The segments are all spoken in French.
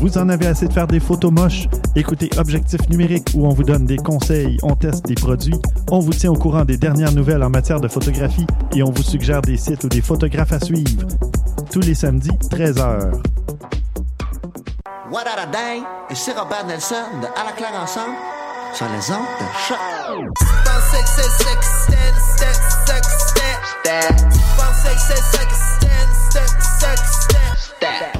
Vous en avez assez de faire des photos moches? Écoutez Objectif Numérique où on vous donne des conseils, on teste des produits, on vous tient au courant des dernières nouvelles en matière de photographie et on vous suggère des sites ou des photographes à suivre. Tous les samedis, 13h. What a dang! Ici Robert Nelson de À la claire ensemble sur les ondes de choc. Six, six, second, stand, step, second, stand. Step.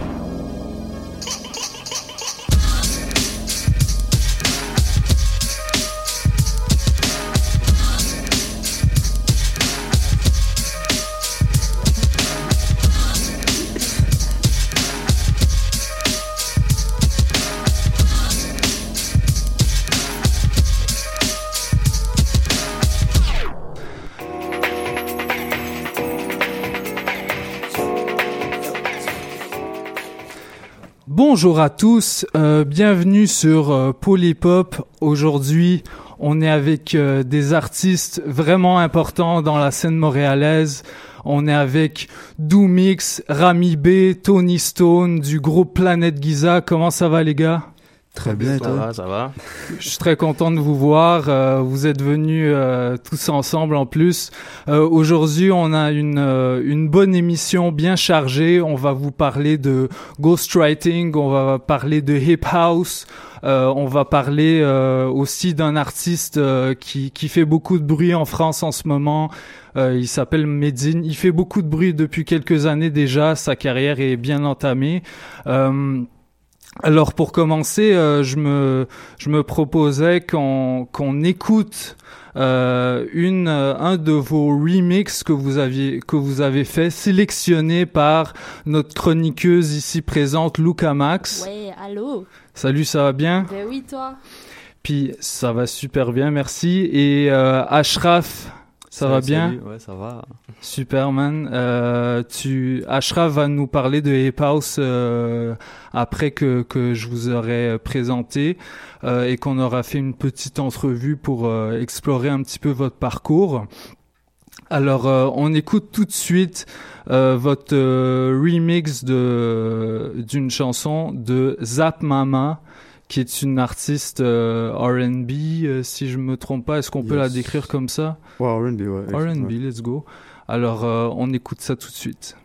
Bonjour à tous, euh, bienvenue sur euh, Polypop. Aujourd'hui, on est avec euh, des artistes vraiment importants dans la scène montréalaise. On est avec Doomix, Rami B, Tony Stone du groupe Planète Giza. Comment ça va les gars? Très bien, ça va, ça va. Je suis très content de vous voir. Euh, vous êtes venus euh, tous ensemble en plus. Euh, Aujourd'hui, on a une, euh, une bonne émission bien chargée. On va vous parler de ghostwriting, on va parler de hip house, euh, on va parler euh, aussi d'un artiste euh, qui, qui fait beaucoup de bruit en France en ce moment. Euh, il s'appelle Medine. Il fait beaucoup de bruit depuis quelques années déjà. Sa carrière est bien entamée. Alors pour commencer, euh, je me je me proposais qu'on qu'on écoute euh, une euh, un de vos remixes que vous aviez que vous avez fait, sélectionné par notre chroniqueuse ici présente, Luca Max. Ouais, allô? Salut, ça va bien? Ben oui, toi. Puis ça va super bien, merci. Et euh, Ashraf, ça va bien Ouais, ça va. Superman, euh, tu Ashraf va nous parler de Hip House euh, après que que je vous aurai présenté euh, et qu'on aura fait une petite entrevue pour euh, explorer un petit peu votre parcours. Alors, euh, on écoute tout de suite euh, votre euh, remix de d'une chanson de Zap Mama, qui est une artiste euh, R&B, euh, si je me trompe pas. Est-ce qu'on peut la décrire comme ça? Ouais, R&B, ouais. R&B, ouais. let's go. Alors, euh, on écoute ça tout de suite.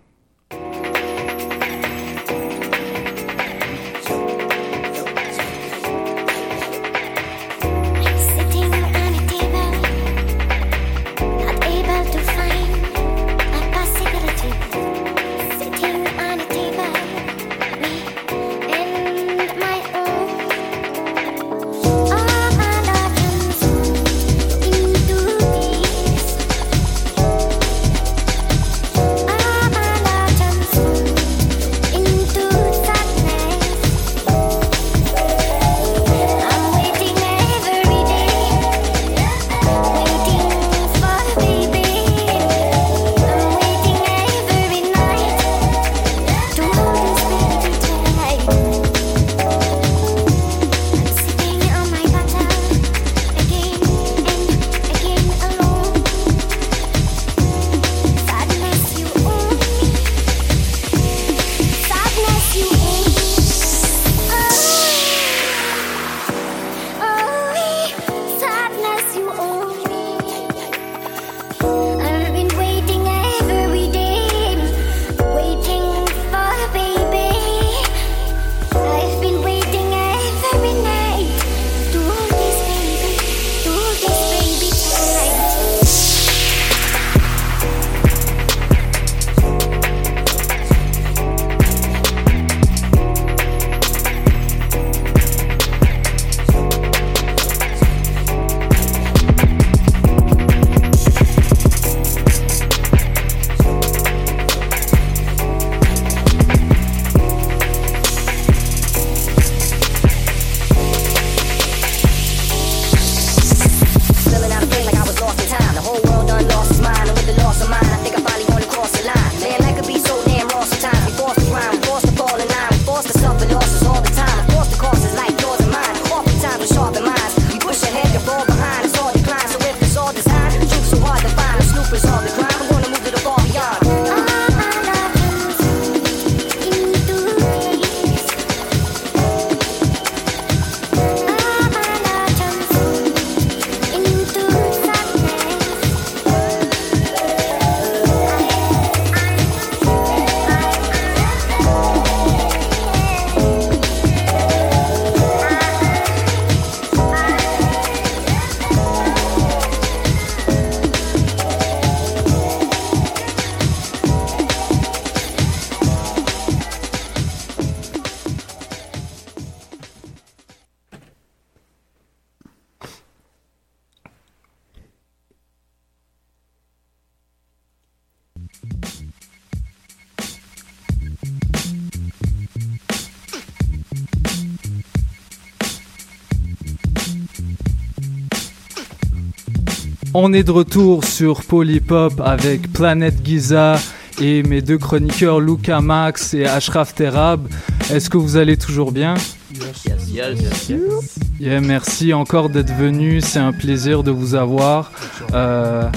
On est de retour sur Polypop avec Planète Giza et mes deux chroniqueurs Luca Max et Ashraf Terab. Est-ce que vous allez toujours bien? Yes, yes, yes, yes. Yeah, merci encore d'être venu. C'est un plaisir de vous avoir. Euh,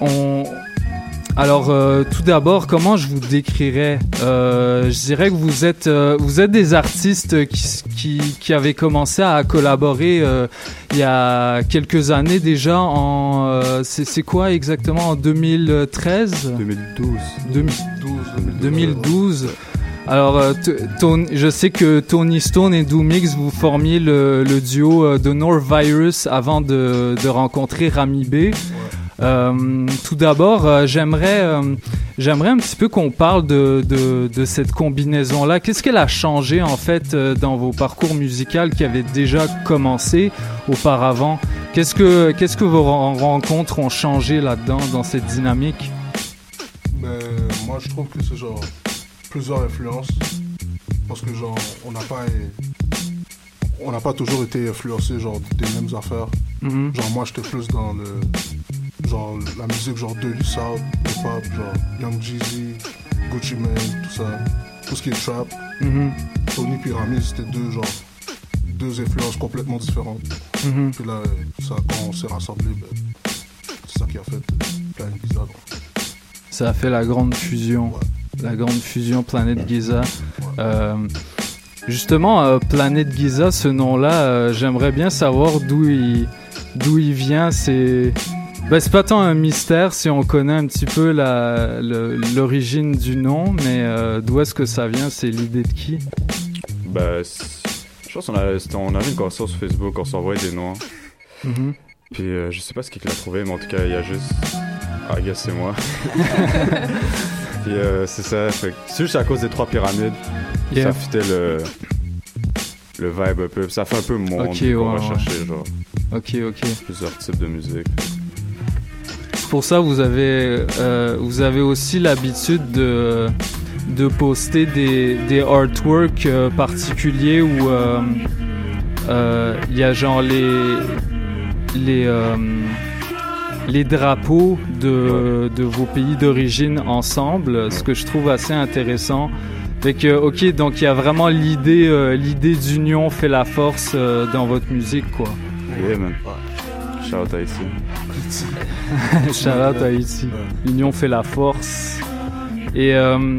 on... Alors, euh, tout d'abord, comment je vous décrirais Euh, Je dirais que vous êtes, euh, vous êtes des artistes qui, qui, qui avaient commencé à collaborer euh, il y a quelques années déjà. En, euh, c'est c'est quoi exactement En 2013 2012. 2012. 2012. Alors, Ton- je sais que Tony Stone et Doomix, vous formiez le, le duo de North Virus avant de, de rencontrer Rami B. Euh, tout d'abord, euh, j'aimerais, euh, j'aimerais un petit peu qu'on parle de, de, de cette combinaison-là. Qu'est-ce qu'elle a changé en fait dans vos parcours musicaux qui avaient déjà commencé auparavant? Qu'est-ce que, qu'est-ce que vos ren- rencontres ont changé là-dedans, dans cette dynamique? Mais moi, je trouve que c'est genre plusieurs influences. Parce que genre, on n'a pas. On n'a pas toujours été influencé genre des mêmes affaires. Mhm. Genre moi j'étais plus dans le genre la musique genre de South, hip hop, genre Young Jeezy, Gucci Mane, tout ça, tout ce qui est trap. Mhm. Tony Pyramid c'était deux genre deux influences complètement différentes. Mhm. Puis là ça quand on s'est rassemblés, ben, c'est ça qui a fait de bizarres. Ça a fait la grande fusion. La grande fusion Planète Giza. Euh, justement, euh, Planète Giza, ce nom-là, euh, j'aimerais bien savoir d'où il, d'où il vient. C'est, ben, c'est pas tant un mystère si on connaît un petit peu l'origine du nom, mais euh, d'où est-ce que ça vient C'est l'idée de qui? C'est- je pense qu'on a- on avait une conversation sur Facebook, on s'envoyait des noms. Mhm. Puis euh, je sais pas ce qui l'a trouvé, mais en tout cas, il y a juste. Ah, gars, c'est moi. Puis euh, c'est ça. C'est juste à cause des trois pyramides. Yeah. Ça fitait le. Le vibe un peu. Ça fait un peu monde Ok, qu'on ouais, va ouais. chercher, genre. Ok, ok. Plusieurs types de musique. Pour ça vous avez euh, vous avez aussi l'habitude de de poster des, des artworks euh, particuliers où euh, il y a genre les les les drapeaux de, de vos pays d'origine ensemble, ce que je trouve assez intéressant. Fait que, ok, donc il y a vraiment l'idée, euh, l'idée d'union fait la force dans votre musique, quoi. Yeah, man. Shout out. Out à Haïti. L'union fait la force. Et euh,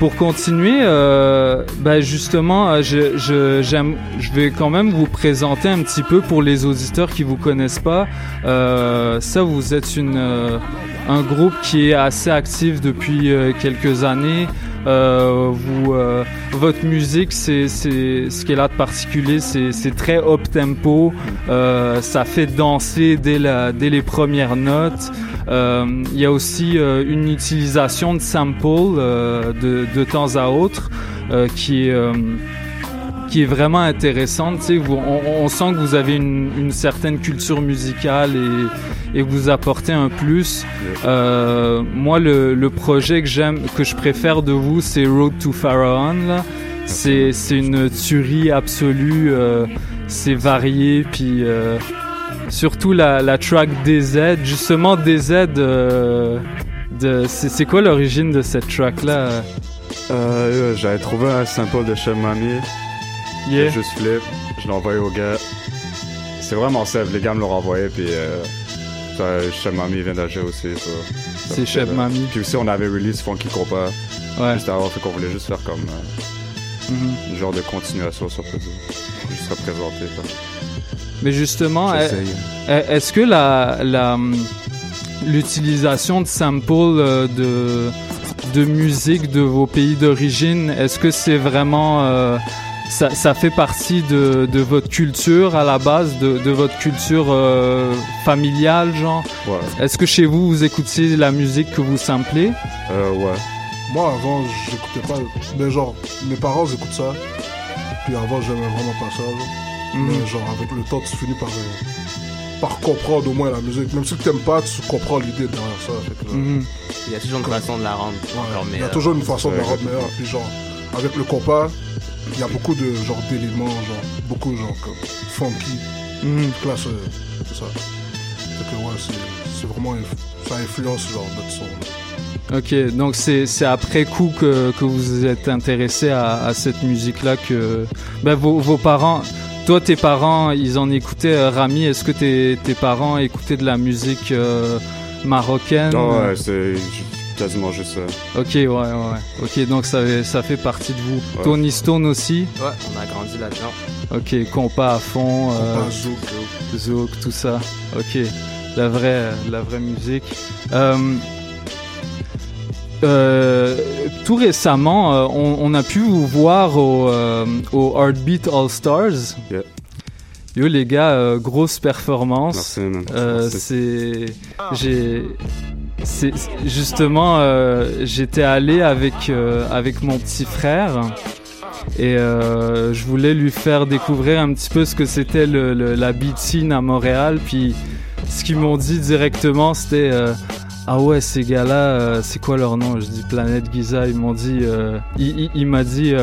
pour continuer, euh, bah justement, euh, je, je, j'aime, je vais quand même vous présenter un petit peu pour les auditeurs qui vous connaissent pas. Euh, ça, vous êtes une, un groupe qui est assez actif depuis quelques années. Euh, vous, euh, votre musique, c'est, ce qui est là de particulier, c'est, très up tempo. Euh, ça fait danser dès, la, dès les premières notes. Il y a aussi une utilisation de samples de, de temps à autre qui est qui est vraiment intéressante. Vous, on, on sent que vous avez une, une certaine culture musicale et, et vous apportez un plus. Euh, moi, le, le projet que j'aime, que je préfère de vous, c'est Road to Pharaon. Là. C'est, c'est une tuerie absolue. euh, c'est varié, puis euh, surtout la, la track DZ. Justement, DZ. de, c'est, c'est quoi l'origine de cette track là Euh, J'avais trouvé un sample de Chef Mami. Yeah. Juste flip. Je l'ai envoyé au gars. C'est vraiment simple. Les gars me l'ont renvoyé. Puis euh, Chef Mami vient d'agir aussi. ça. Ça C'est Chef là. Mami. Puis aussi, on avait release Funky Compa. Ouais. Juste avant, fait qu'on voulait juste faire comme euh, Mhm. une genre de continuation, on peut dire. Juste représenter. quoi. Mais justement, est-ce que la, la, l'utilisation de samples euh, de, de musique de vos pays d'origine, est-ce que c'est vraiment... euh, ça, ça fait partie de, de votre culture à la base, de, de votre culture euh, familiale, genre? Ouais. Est-ce que chez vous, vous écoutiez la musique que vous samplez? Euh, ouais. Moi avant j'écoutais pas, mais genre mes parents écoutent ça. Puis avant j'aimais vraiment pas ça. Genre. Mhm. Mais genre avec le temps tu finis par, euh, par comprendre au moins la musique. Même si tu t'aimes pas, tu comprends l'idée derrière ça. Fait que, Mhm. Il y a toujours une façon de la rendre encore Il y a meilleure. toujours une façon de la rendre meilleure. Puis genre, avec le compas, il y a beaucoup de genre d'éléments, genre beaucoup genre comme funky. Donc là, c'est c'est ça. Fait que ouais, c'est- c'est vraiment, ça influence genre notre son. là. Ok, donc c'est c'est après coup que, que vous êtes intéressé à, à cette musique-là que ben, vos, vos parents, toi tes parents, ils en écoutaient. euh, Rami, est-ce que tes, tes parents écoutaient de la musique euh, marocaine? Non, ouais, c'est ju- quasiment juste ça. Ok, ouais, ouais, ouais. Ok, donc ça, fait- ça fait partie de vous. Ouais. Tony Stone aussi Ouais, on a grandi là-dedans. Ok, compas à fond, euh, Compas, zouk, zouk, tout ça. Ok, la vraie, la vraie musique. Euh, euh, tout récemment, euh, on, on a pu vous voir au, euh, au Heartbeat All Stars. Yeah. Yo les gars, euh, grosse performance. Merci, man. Euh, Merci. c'est, j'ai, justement, euh, j'étais allé avec euh, avec mon petit frère et euh, je voulais lui faire découvrir un petit peu ce que c'était le, le- la beat scene à Montréal. Puis ce qu'ils m'ont dit directement, c'était ah ouais ces gars-là, c'est quoi leur nom Je dis Planète Giza. Ils m'ont dit, il, m'a dit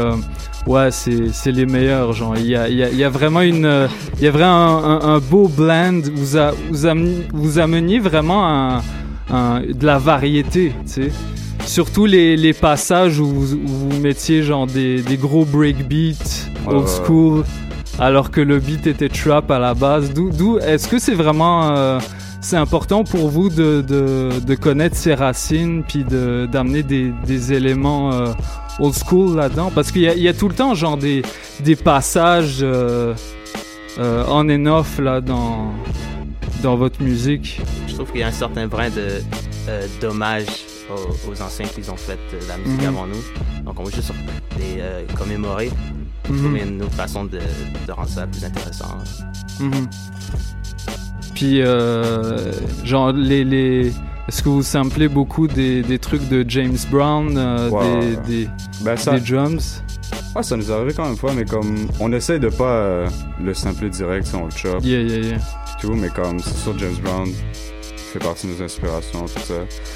ouais c'est les meilleurs. Genre il y a, il y a, vraiment une, il y a vraiment un, beau blend. Vous a, vous vous ameniez vraiment un, un- de la variété, tu sais. Surtout les, les passages où vous, où vous mettiez genre des, des gros breakbeats old school alors que le beat était trap à la base. D'où, est-ce que c'est vraiment euh, c'est important pour vous de, de, de connaître ses racines puis de, d'amener des, des éléments euh, old school là-dedans? Parce qu'il y a, il y a tout le temps genre des, des passages euh, euh, on and off là dans dans votre musique? Je trouve qu'il y a un certain brin de euh, dommage aux, aux anciens qui ont fait euh, la musique Mhm. avant nous. Donc on veut juste les euh, commémorer. Mhm. Trouver une autre façon de, de rendre ça plus intéressant. Mhm. Puis, euh, genre, les, les... est-ce que vous samplez beaucoup des, des trucs de James Brown, euh, des, des, Ben, ça, des drums? Ouais, ça nous arrive quand même fois, mais comme on essaie de pas euh, le sampler direct, si on le chop, Yeah, yeah, yeah. Tout, mais comme c'est sûr James Brown fait partie de nos inspirations, tout ça.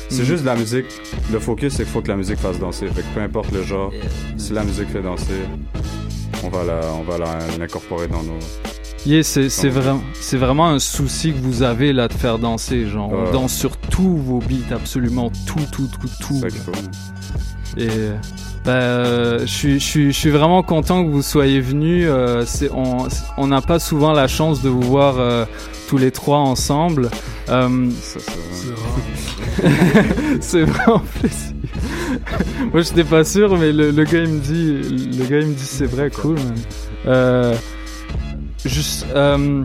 C'est Mhm. juste la musique. Le focus, c'est qu'il faut que la musique fasse danser. Fait que peu importe le genre, si la musique fait danser, on va la, on va la- l'incorporer dans nos. Yeah, c'est, c'est, vraiment, c'est vraiment un souci que vous avez là de faire danser. Genre, on danse sur tous vos beats, absolument tout, tout, tout, tout. C'est. Et ben, euh, je suis, je suis, je suis vraiment content que vous soyez venus. Euh, on, n'a pas souvent la chance de vous voir euh, tous les trois ensemble. Euh, C'est c'est vraiment plaisir. Moi, j'étais pas sûr, mais le, le gars il me dit, le gars il me dit c'est vrai, cool. Man. Euh, juste, euh,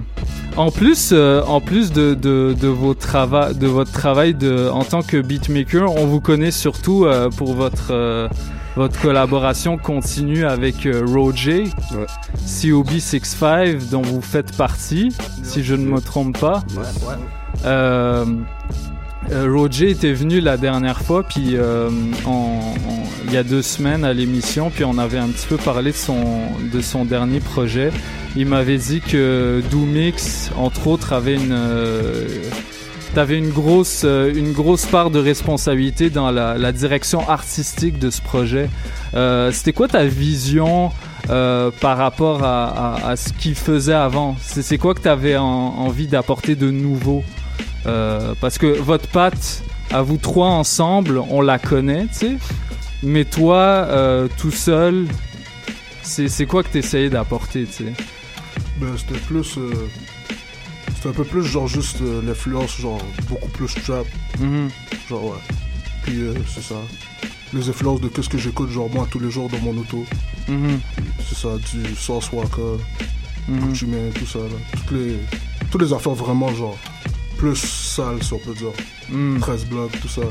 en plus, euh, en plus de, de, de vos trava de votre travail de, en tant que beatmaker, on vous connaît surtout euh, pour votre euh, votre collaboration continue avec euh, Roger, Ouais. COB65, dont vous faites partie, si je ne me trompe pas. Ouais, ouais. Euh, euh, Roger était venu la dernière fois, puis euh, il y a deux semaines à l'émission, puis on avait un petit peu parlé de son, de son dernier projet. Il m'avait dit que Doomix, entre autres, avait une, euh, t'avais une grosse, euh, une grosse part de responsabilité dans la, direction artistique de ce projet. Euh, C'était quoi ta vision euh, par rapport à, ce qu'il faisait avant? C'est quoi que tu avais envie d'apporter de nouveau? Parce que votre patte, à vous trois ensemble, on la connaît, tu sais. Mais toi, tout seul, c'est quoi que tu d'apporter, tu sais? Ben, c'était plus. C'était un peu plus, genre, juste euh, l'influence, genre, beaucoup plus trap. Mhm. Genre, ouais. Puis, euh, c'est ça. Les influences de qu'est-ce que j'écoute, genre, moi, tous les jours dans mon auto. Mhm. C'est ça, du Sauce Walker, Mhm. Mane, tout ça, là. Toutes les, toutes les affaires vraiment, genre, plus sales, si on peut dire. Mhm. 13 blocs, tout ça.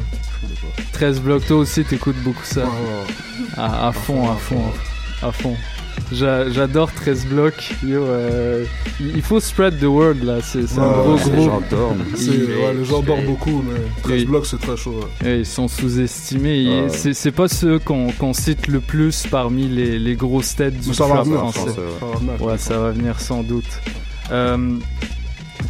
Je sais pas. 13 blocs, toi aussi, t'écoutes beaucoup ça. Ouais, ouais. À, à fond, à fond, à fond. J'adore 13 blocs. Yo, euh, il faut spread the word là. C'est un gros ouais, gros. Les gens dorment. Ouais, les gens dorment beaucoup, mais 13 Oui. blocs, c'est très chaud. ouais. Ils sont sous-estimés. C'est pas ceux qu'on cite le plus parmi les, les grosses têtes du venir, français. français, ça va venir. Ouais, ça va venir sans doute. Euh,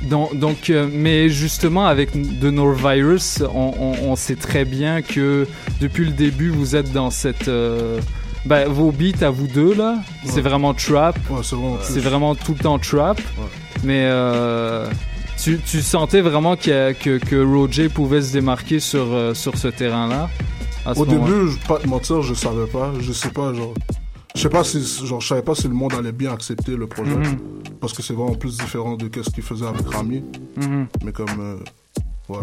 donc, donc, euh, mais justement, avec The Norvirus, on, on, on sait très bien que depuis le début, vous êtes dans cette. euh, ben, vos beats à vous deux, là, c'est Ouais. vraiment trap. Ouais, c'est vraiment. C'est plus- vraiment tout le temps trap. Ouais. Mais euh, tu, tu sentais vraiment a- que, que Roger pouvait se démarquer sur, euh, sur ce terrain-là ce Au début, je- pas te mentir, je savais pas. Je sais pas, genre. Je sais pas si, genre, je savais pas si le monde allait bien accepter le projet. Mhm. Parce que c'est vraiment plus différent de ce qu'il faisait avec Rami. Mhm. Mais comme, euh, ouais.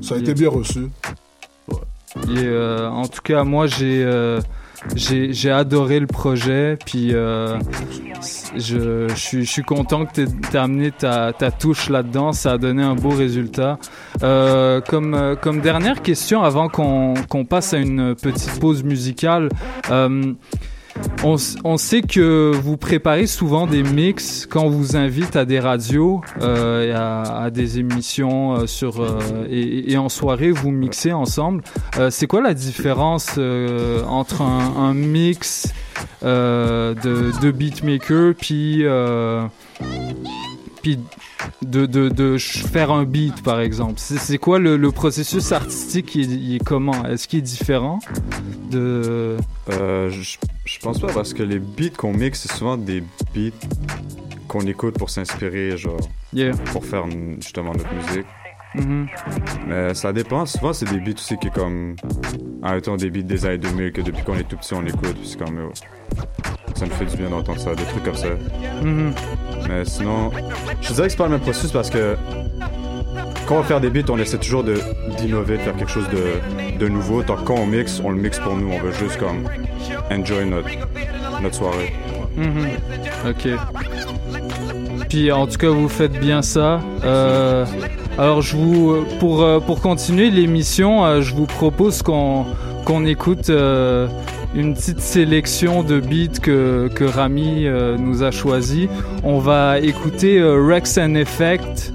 Ça a Yeah. été bien reçu. Et euh, en tout cas, moi, j'ai euh, j'ai adoré le projet. Puis euh, je, je suis je suis content que tu aies amené ta, ta touche là-dedans. Ça a donné un beau résultat. Euh, comme, euh, comme dernière question, avant qu'on qu'on passe à une petite pause musicale, euh, on, sait que vous préparez souvent des mix quand on vous invite à des radios euh, à, des émissions euh, sur euh, et, en soirée vous mixez ensemble. C'est quoi la différence entre un, mix de, beatmaker puis puis de, faire un beat par exemple? C'est quoi le, processus artistique il comment? Est-ce qu'il est différent de je pense pas parce que les beats qu'on mixe, c'est souvent des beats qu'on écoute pour s'inspirer, genre, Yeah. pour faire mm, justement notre musique. Mhm. Mais ça dépend. Souvent, c'est des beats aussi qui, comme, en étant des beats des années 2000 que depuis qu'on est tout petit, on écoute. puis C'est comme, oh, ça nous fait du bien d'entendre ça, des trucs comme ça. Mhm. Mais sinon, je dirais que c'est pas le même processus parce que quand on va faire des beats, on essaie toujours de d'innover, de faire quelque chose de, de nouveau. Tant que quand on mixe, on le mixe pour nous. On veut juste comme enjoy notre, notre soirée. Mhm. Ok. Puis en tout cas, vous faites bien ça. Euh, alors je vous, pour euh, pour continuer l'émission, euh, je vous propose qu'on qu'on écoute une petite sélection de beats que que Rami nous a choisi. On va écouter Rex and Effect.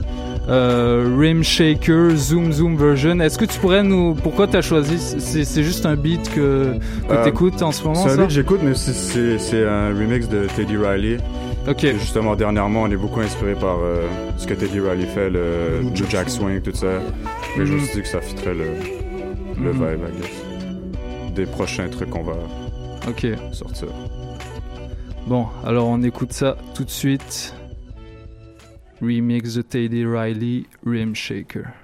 Euh, Rim Shaker, Zoom Zoom version. Est-ce que tu pourrais nous. Pourquoi tu as choisi C'est juste un beat que, que Euh, t'écoutes en ce moment C'est un beat que j'écoute, mais c'est- un remix de Teddy Riley. Ok. Et justement, dernièrement, on est beaucoup inspiré par euh, ce que Teddy Riley fait, le, le Jack Swing, tout ça. Mais je me suis dit que ça fitterait le, le Mhm. vibe, I guess. Des prochains trucs qu'on va sortir. Bon, alors on écoute ça tout de suite. Remix the Teddy Riley, Rim Shaker.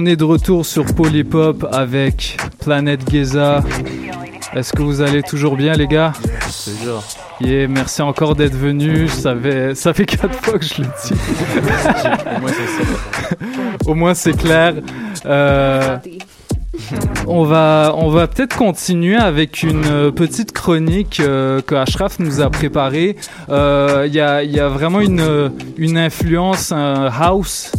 On est de retour sur Polypop avec Planète Geza. Est-ce que vous allez toujours bien, les gars? Toujours. Yeah, merci encore d'être venus. Ça fait, ça fait quatre fois que je le dis. Au moins, c'est c'est clair. Euh, on va, on va peut-être continuer avec une euh, petite chronique euh, que Ashraf nous a préparée. Euh, Il y, a, y a vraiment une, une influence un house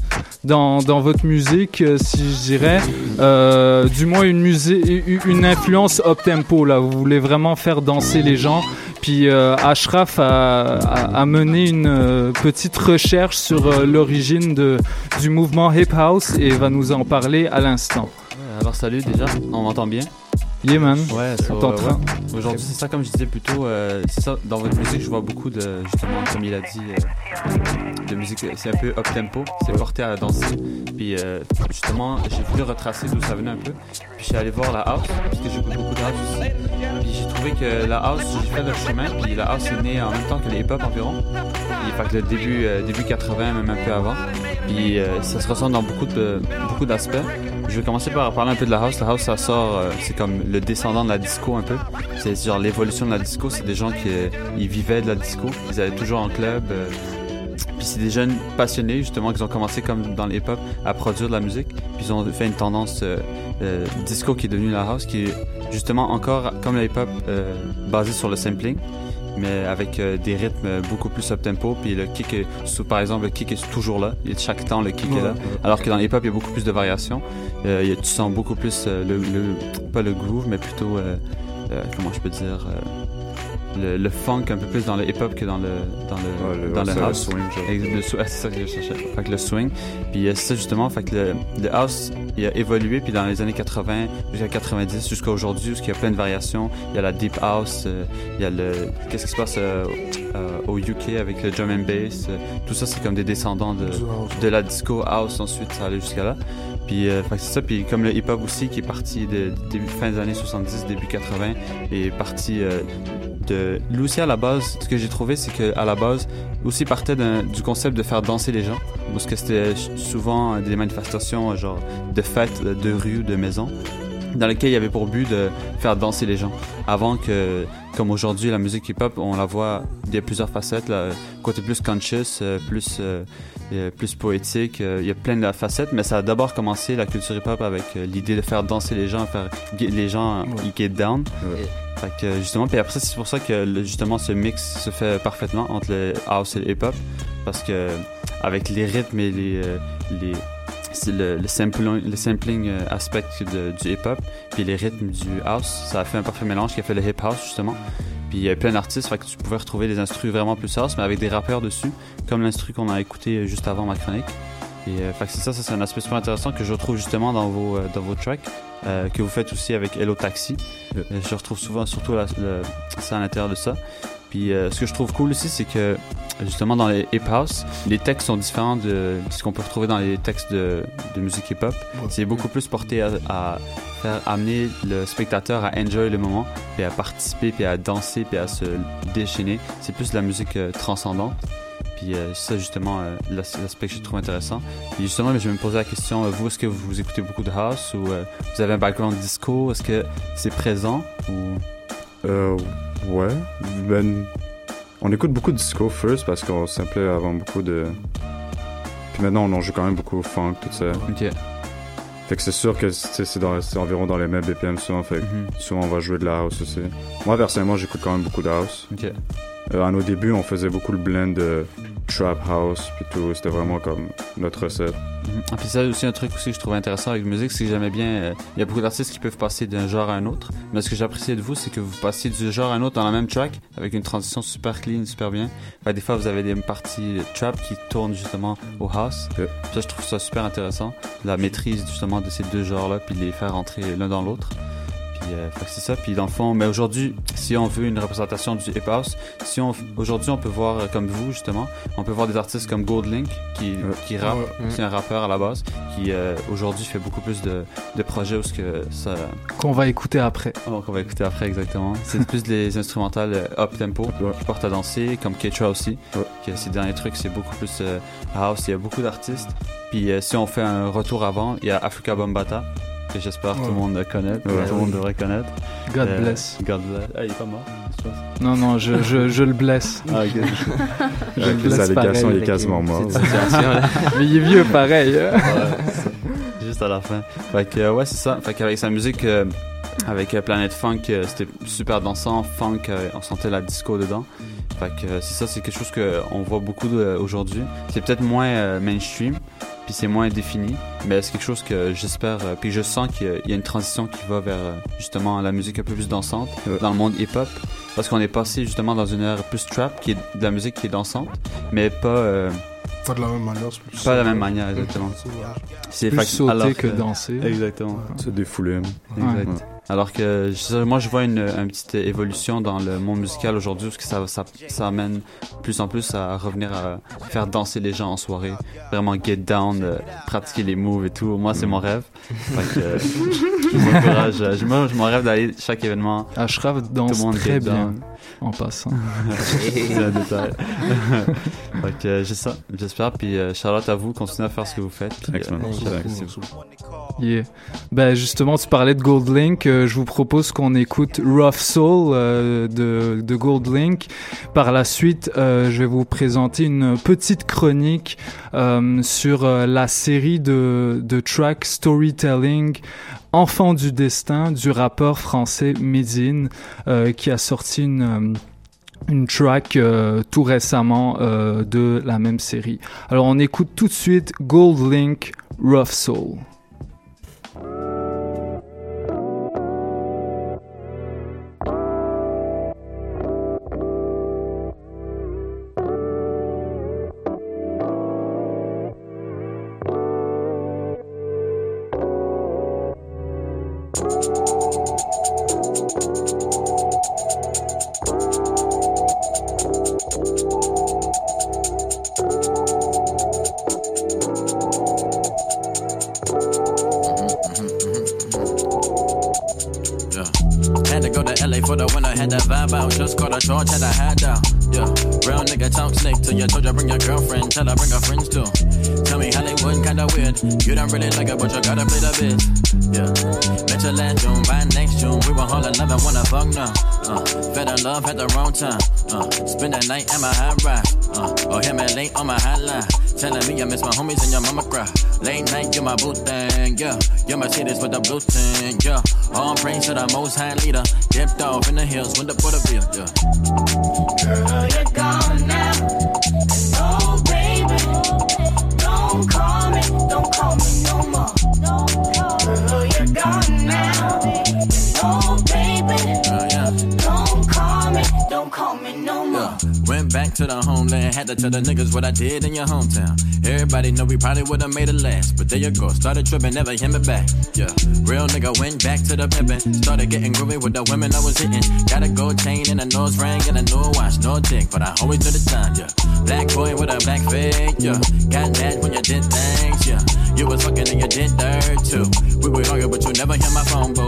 dans, dans votre musique, euh, si je dirais. Euh, du moins une, musique, une influence up-tempo. Là. Vous voulez vraiment faire danser les gens. Puis euh, Ashraf a, mené une petite recherche sur l'origine du mouvement hip house et va nous en parler à l'instant. Alors salut déjà, on m'entend bien Yeah man, Ouais, so, euh, ouais. Aujourd'hui, c'est ça, comme je disais plus tôt, euh, c'est ça, dans votre musique, je vois beaucoup de, justement, comme il a dit, euh, de musique, c'est un peu up-tempo, c'est porté à danser. Puis, euh, justement, j'ai voulu retracer d'où ça venait un peu. Puis, je suis allé voir la house, parce que j'écoute beaucoup de house aussi. Puis, j'ai trouvé que la house, j'ai fait le chemin, puis la house est née en même temps que les hip-hop environ. Puis, fait que le début, euh, début 80, même un peu avant. Puis, euh, ça se ressent dans beaucoup de, beaucoup d'aspects. Je vais commencer par parler un peu de la house. La house, ça sort, euh, c'est comme le descendant de la disco un peu. C'est genre l'évolution de la disco. C'est des gens qui euh, ils vivaient de la disco. Ils allaient toujours en club. euh, puis c'est des jeunes passionnés justement qui ont commencé comme dans le hip-hop à produire de la musique. Puis ils ont fait une tendance disco qui est devenue la house, qui est justement encore comme le hip-hop euh, basé sur le sampling mais avec euh, des rythmes beaucoup plus up-tempo. Puis le kick, est, sous- par exemple, le kick est toujours là. Chaque temps, le kick est là. Alors que dans le hip-hop, il y a beaucoup plus de variations. Euh, il y a- tu sens beaucoup plus euh, le, le- pas le groove, mais plutôt, euh, euh, comment je peux dire, euh, le, le funk un peu plus dans le hip-hop que dans le dans le, Ouais, le- dans ouais, le house. swing, le sw- ah, c'est ça que je cherchais. Fait que le swing. Puis euh, c'est ça justement, fait que le, le house il a évolué puis dans les années 80 jusqu'à 90 jusqu'à aujourd'hui où il y a plein de variations. Il y a la deep house, euh, il y a le qu'est-ce qui se passe euh, euh, au UK avec le drum and bass. euh, tout ça c'est comme des descendants de de la disco house ensuite ça allait jusqu'à là. Puis euh, c'est ça. Puis comme le hip hop aussi qui est parti de fin des années 70 début 80 est parti euh, de lui aussi à la base ce que j'ai trouvé c'est que à la base aussi partait du concept de faire danser les gens. Parce que c'était souvent des manifestations euh, genre de fêtes de rue de maison dans lequel il y avait pour but de faire danser les gens. Avant que, comme aujourd'hui, la musique hip-hop, on la voit, il y a plusieurs facettes, là, côté plus conscious, euh, plus, euh, euh, plus poétique, il y a plein de facettes, mais ça a d'abord commencé la culture hip-hop avec l'idée de faire danser les gens, faire les gens euh, get down. Fait que justement, puis après c'est pour ça que justement ce mix se fait parfaitement entre le house et le hip-hop, parce que avec les rythmes et les, les le, le sampling, le sampling euh, aspect du hip-hop, puis les rythmes du house, ça a fait un parfait mélange qui a fait le hip-house justement. Puis il y a plein d'artistes, fait tu pouvais retrouver des instrus vraiment plus house, mais avec des rappeurs dessus, comme l'instru qu'on a écouté euh, juste avant ma chronique. Et euh, c'est ça, ça c'est un aspect super intéressant que je retrouve justement dans vos, euh, dans vos tracks, euh, que vous faites aussi avec Hello Taxi. Je retrouve souvent surtout la- ça à l'intérieur de ça. Puis euh, ce que je trouve cool aussi, c'est que justement dans les hip house, les textes sont différents de, de ce qu'on peut retrouver dans les textes de, de musique hip hop. C'est beaucoup plus porté à, à faire amener le spectateur à enjoy le moment, puis à participer, puis à danser, puis à se déchaîner. C'est plus de la musique euh, transcendante. Puis euh, ça, justement, euh, l'as- l'aspect que je trouve intéressant. Puis justement, je vais me poser la question, euh, vous, est-ce que vous écoutez beaucoup de house ou vous avez un background disco? Est-ce que c'est présent ou... Ouais. Ben, on écoute beaucoup de disco first parce qu'on s'appelait avant beaucoup de. Puis maintenant, on en joue quand même beaucoup au funk, tout ça. Ok. Fait que c'est sûr que c'est environ dans les mêmes BPM souvent. Fait que Mhm. souvent, on va jouer de la house aussi. Moi, personnellement, j'écoute quand même beaucoup de house. Ok. Euh, à nos débuts, on faisait beaucoup le blend de trap house, puis tout. C'était vraiment comme notre recette. Mhm. Ah, puis ça aussi un truc aussi que je trouve intéressant avec la musique, c'est que j'aimais bien. euh, Il y a beaucoup d'artistes qui peuvent passer d'un genre à un autre, mais ce que j'appréciais de vous, c'est que vous passiez du genre à un autre dans la même track avec une transition super clean, super bien. Que des fois, vous avez des parties trap qui tournent justement au house. Ça, je trouve ça super intéressant, la maîtrise justement de ces deux genres-là, puis de les faire rentrer l'un dans l'autre. Puis euh, fait que c'est ça. Puis dans le fond, mais aujourd'hui, si on veut une représentation du hip house, si on aujourd'hui on peut voir euh, comme vous justement, on peut voir des artistes comme Goldlink qui qui rappe, Ouais. c'est un rappeur à la base, qui euh, aujourd'hui fait beaucoup plus de, de projets où ce que ça Qu'on va écouter après. Oh, qu'on va écouter après exactement. C'est plus des instrumentales euh, up tempo qui portent à danser, comme Ketra aussi. Qui, ces derniers trucs, c'est beaucoup plus euh, house. Il y a beaucoup d'artistes. Puis euh, si on fait un retour avant, il y a Africa Bombata que j'espère que tout le Ouais. monde connaît, Ouais. tout le monde devrait connaître. God Euh, bless. God bless. Ah, il est pas mort. Non, non, je, je, je le blesse. Ah, ok. je Avec les allégations, il est quasiment mort. Mais il est vieux pareil. hein. Ouais, juste à la fin. Fait que, euh, ouais, c'est ça. Fait qu'avec sa musique, euh, avec Planet Funk, euh, c'était super dansant. Funk, euh, on sentait la disco dedans. Fait que euh, c'est ça, c'est quelque chose qu'on voit beaucoup aujourd'hui. C'est peut-être moins euh, mainstream, puis c'est moins défini, mais c'est quelque chose que j'espère. euh, puis je sens qu'il y a- une transition qui va vers euh, justement la musique un peu plus dansante dans le monde hip-hop. Parce qu'on est passé justement dans une ère plus trap, qui est de la musique qui est dansante, mais pas. euh, Pas de la même manière, c'est plus pas de la même manière, exactement. C'est Plus sauter alors que danser. Exactement. Se défouler. Exact. Ouais. Alors que je- moi, je vois une, une petite évolution dans le monde musical aujourd'hui, parce que ça, ça, ça amène plus en plus à revenir à faire danser les gens en soirée, vraiment get down, euh, pratiquer les moves et tout. Moi, c'est mon rêve. Fait que, euh, je vous encourage. euh, je- Moi, je m'en rêve d'aller chaque événement. Ashraf danse Tout le monde très bien, down. Que euh, j'ai ça, j'espère. Puis euh, Charlotte, à vous, continuez à faire ce que vous faites. Puis, Excellent. euh, Yeah. Ben justement, tu parlais de Goldlink. euh, je vous propose qu'on écoute Rough Soul euh, de, de Goldlink. Par la suite, euh, je vais vous présenter une petite chronique euh, sur euh, la série de, de track storytelling Enfant du destin du rappeur français Medine euh, qui a sorti une euh, une track euh, tout récemment euh, de la même série. Alors on écoute tout de suite Gold Link Rough Soul. On my hotline. Telling me I miss my homies and your mama cry. Late night, you're my boo thing, yeah. You Mercedes with the blue thing, yeah. All praise to the most high leader. Dipped off in the hills with the Porterville, yeah. Girl, had to tell the niggas what I did in your hometown. Everybody know we probably would've made it last, but there you go, started tripping, never hit me back. Yeah, real nigga went back to the pimpin', started getting groovy with the women I was hitting. Got a gold chain and a nose ring and a new watch, no dick, but I always do the time. Yeah, black boy with a black fade. Yeah, got mad when you did things. Yeah, you was fucking and you did dirt too. We would argue, but you never hit my phone, boo.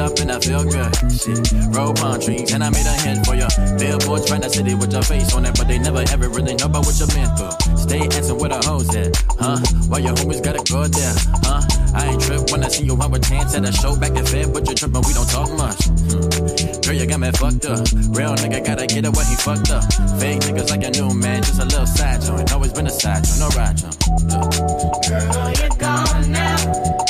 Up and I feel good. Shit, roll palm trees and I made a hit for you. Billboards right the city with your face on it, but they never ever really know about what you've been through. Stay asking where the hoes at, huh? Why your homies gotta go there, huh? I ain't trip when I see you out with chance at a show back in Fed, but you trippin', we don't talk much. Hmm. Girl, you got me fucked up. Real nigga gotta get it when he fucked up. Fake niggas like a new man, just a little side joint. Always been a side joint, no ride joint. Girl, you're gone now.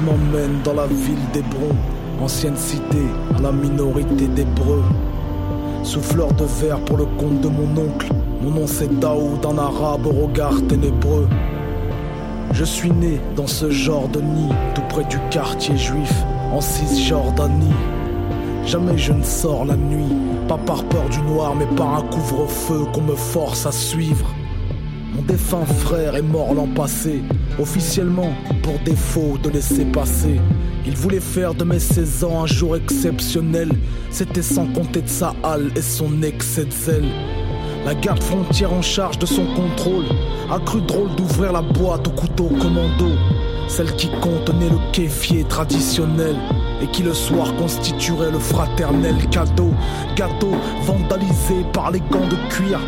M'emmène dans la ville d'Hébron, ancienne cité à la minorité d'Hébreux. Souffleur de verre pour le compte de mon oncle, mon nom c'est Daoud, un arabe au regard ténébreux. Je suis né dans ce genre de nid, tout près du quartier juif, en Cisjordanie. Jamais je ne sors la nuit, pas par peur du noir, mais par un couvre-feu qu'on me force à suivre. Mon défunt frère est mort l'an passé, officiellement pour défaut de laisser passer. Il voulait faire de mes 16 ans un jour exceptionnel, c'était sans compter de sa halle et son excès de zèle. La garde frontière en charge de son contrôle a cru drôle d'ouvrir la boîte au couteau commando, celle qui contenait le kéfier traditionnel et qui le soir constituerait le fraternel cadeau, gâteau vandalisé par les gants de cuir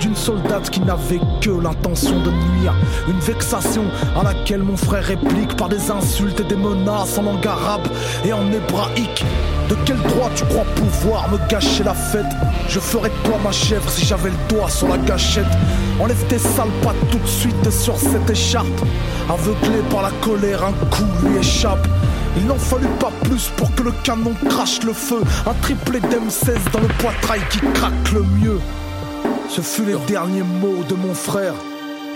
d'une soldate qui n'avait que l'intention de nuire, une vexation à laquelle mon frère réplique par des insultes et des menaces en langue arabe et en hébraïque. De quel droit tu crois pouvoir me gâcher la fête? Je ferais de toi ma chèvre si j'avais le doigt sur la gâchette. Enlève tes sales pattes tout de suite sur cette écharpe. Aveuglé par la colère, un coup lui échappe. Il n'en fallut pas plus pour que le canon crache le feu. Un triplé d'M16 dans le poitrail qui craque le mieux. Ce fut les derniers mots de mon frère,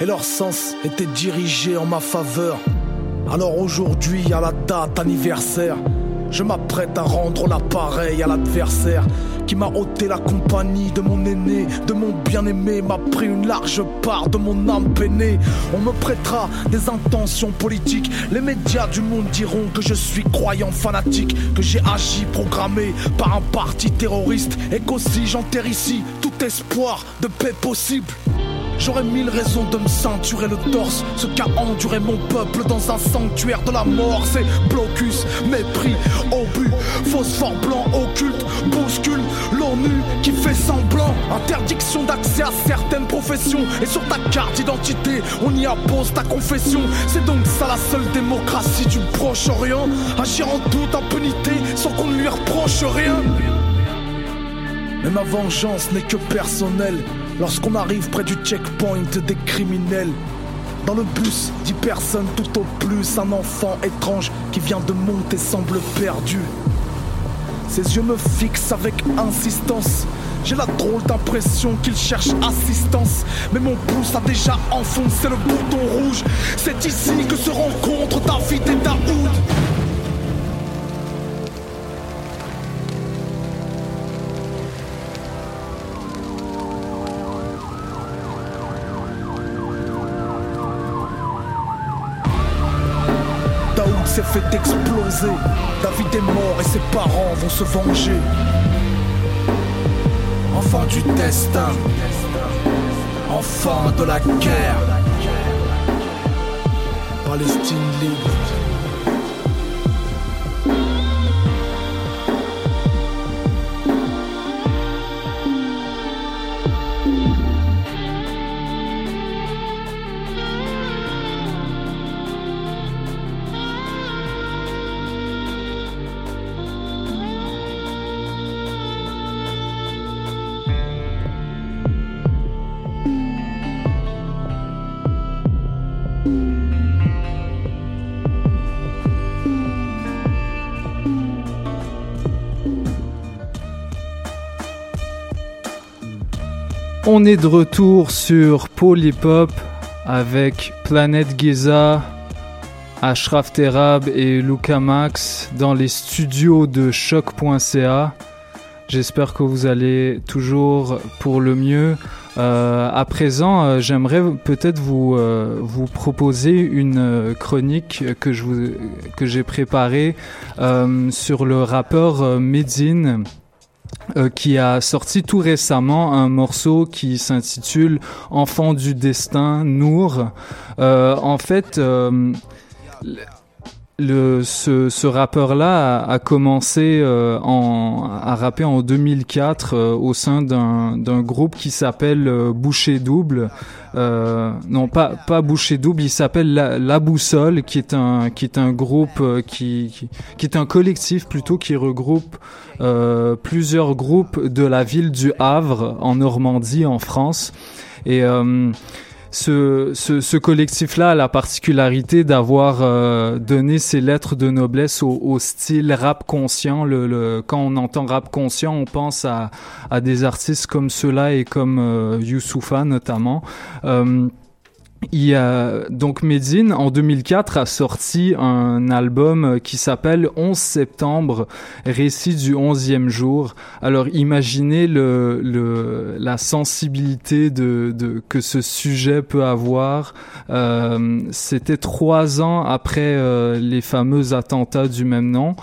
et leur sens était dirigé en ma faveur. Alors aujourd'hui, à la date anniversaire, je m'apprête à rendre l'appareil à l'adversaire qui m'a ôté la compagnie de mon aîné, de mon bien-aimé, m'a pris une large part de mon âme peinée. On me prêtera des intentions politiques. Les médias du monde diront que je suis croyant fanatique, que j'ai agi programmé par un parti terroriste et qu'aussi j'enterre ici tout espoir de paix possible. J'aurais mille raisons de me ceinturer le torse. Ce qu'a enduré mon peuple dans un sanctuaire de la mort, c'est blocus, mépris, obus, phosphore blanc occulte, bouscule, l'ONU qui fait semblant. Interdiction d'accès à certaines professions. Et sur ta carte d'identité, on y appose ta confession. C'est donc ça la seule démocratie du Proche-Orient. Agir en toute impunité sans qu'on ne lui reproche rien. Mais ma vengeance n'est que personnelle. Lorsqu'on arrive près du checkpoint des criminels, dans le bus, dix personnes tout au plus, un enfant étrange qui vient de monter semble perdu. Ses yeux me fixent avec insistance. J'ai la drôle d'impression qu'il cherche assistance. Mais mon pouce a déjà enfoncé le bouton rouge. C'est ici que se rencontrent David et Daoud. S'est fait exploser. David est mort et ses parents vont se venger. Enfant du destin, enfant de la guerre. Palestine libre. On est de retour sur Polypop avec Planète Giza, Ashraf Terab et Luca Max dans les studios de choc.ca. J'espère que vous allez toujours pour le mieux. Euh, à présent, euh, j'aimerais peut-être vous, euh, proposer une chronique que j'ai préparée sur le rappeur Medine. Euh, qui a sorti tout récemment un morceau qui s'intitule Enfant du destin, Nour. Euh, en fait, euh, le, ce, ce rappeur-là a, a commencé euh, en, à rapper en 2004 euh, au sein d'un groupe qui s'appelle euh, Boucher Double. Euh, non, pas pas Boucher Double, il s'appelle la, Boussole, qui est un qui est un groupe euh, qui, qui qui est un collectif plutôt qui regroupe plusieurs groupes de la ville du Havre en Normandie en France et ce, ce, ce collectif-là a la particularité d'avoir euh, donné ses lettres de noblesse au, au style rap conscient. Le, le- quand on entend rap conscient, on pense à, à des artistes comme ceux-là et comme euh, Youssoupha notamment. Euh, il a, donc Medine en 2004 a sorti un album euh, qui s'appelle 11 septembre, récit du 11e jour. Alors imaginez le, le, la sensibilité de, de, que ce sujet peut avoir. Euh, C'était trois ans après euh, les fameux attentats du même nom.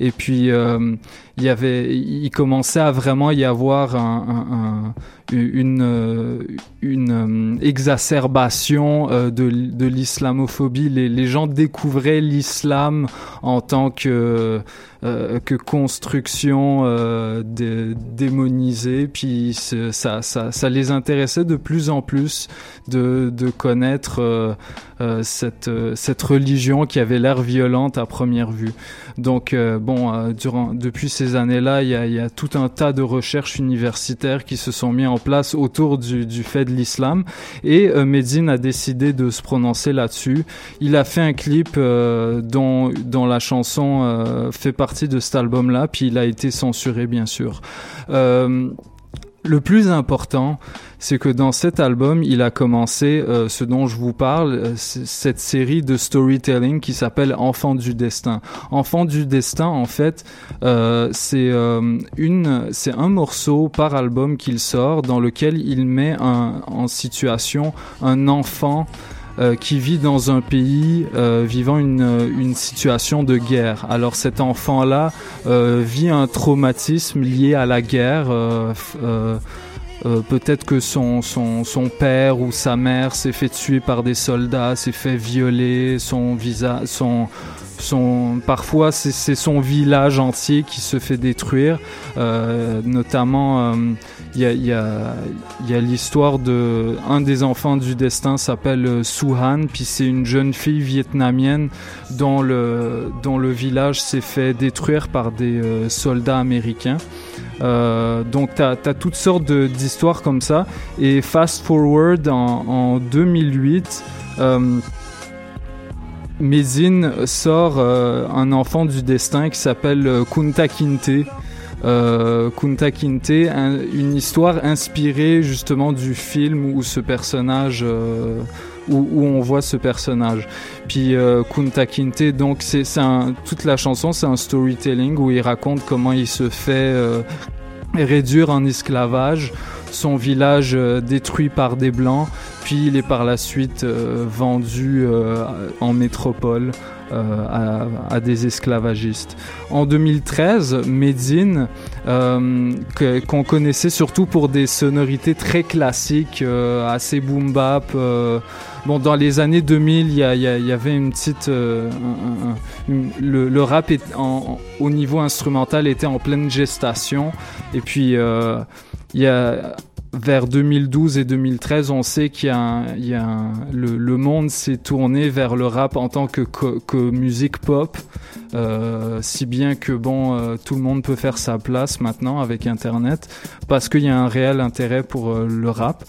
Et puis euh, il y avait, il commençait à vraiment y avoir un, un- un- une, euh, une euh, exacerbation euh, de, l'islamophobie. Les gens découvraient l'islam en tant que euh, que construction euh, dé- démonisée, puis ça, ça, ça les intéressait de plus en plus de, de connaître euh, euh, cette, euh, cette religion qui avait l'air violente à première vue. Donc bon, durant, depuis ces années-là, il y a, y a tout un tas de recherches universitaires qui se sont mis en place autour du, du fait de l'islam, et Medine a décidé de se prononcer là-dessus. Il a fait un clip dont, dont la chanson fait partie de cet album-là, puis il a été censuré bien sûr. Euh, le plus important, c'est que dans cet album, il a commencé euh, ce dont je vous parle, euh, cette série de storytelling qui s'appelle Enfant du destin. Enfant du destin, en fait, c'est une, c'est un morceau par album qu'il sort dans lequel il met en situation un enfant qui vit dans un pays euh, vivant une, une situation de guerre. Alors cet enfant-là euh, vit un traumatisme lié à la guerre. euh, euh, euh, peut-être que son, père ou sa mère s'est fait tuer par des soldats, s'est fait violer, son visage, son, parfois c'est son village entier qui se fait détruire. Euh, notamment, euh, il y a, l'histoire de un des enfants du destin s'appelle euh, Suhan, puis c'est une jeune fille vietnamienne dont le village s'est fait détruire par des euh, soldats américains. Euh, donc tu as, toutes sortes d'histoires comme ça. Et fast forward en, en 2008, euh, Medine sort un enfant du destin qui s'appelle Kunta Kinte. Euh, Kunta Kinte, un- une histoire inspirée justement du film où ce personnage, euh, où, on voit ce personnage. Puis euh, Kunta Kinte, donc c'est toute la chanson, c'est un storytelling où il raconte comment il se fait euh, réduire en esclavage son village euh, détruit par des blancs, puis il est par la suite euh, vendu euh, en métropole à, des esclavagistes. En 2013, Medine, euh, qu'on connaissait surtout pour des sonorités très classiques, assez boom bap. Bon, dans les années 2000, il y, avait une petite, euh, le, rap est au niveau instrumental était en pleine gestation. Et puis euh, y a vers 2012 et 2013, on sait qu'il y a, le, monde s'est tourné vers le rap en tant que, que, que musique pop, euh, si bien que bon, tout le monde peut faire sa place maintenant avec Internet, parce qu'il y a un réel intérêt pour le rap.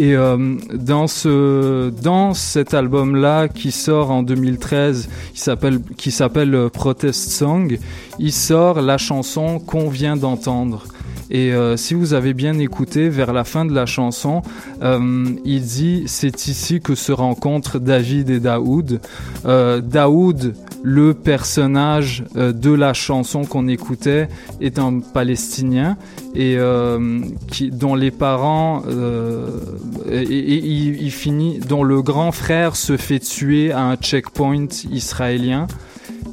Et euh, dans ce dans cet album là qui sort en 2013, qui s'appelle qui s'appelle euh, Protest Song, il sort la chanson qu'on vient d'entendre. Et euh, si vous avez bien écouté, vers la fin de la chanson, euh, il dit c'est ici que se rencontrent David et Daoud. Euh, Daoud, le personnage de la chanson qu'on écoutait, est un Palestinien et dont les parents et, finit, dont le grand frère se fait tuer à un checkpoint israélien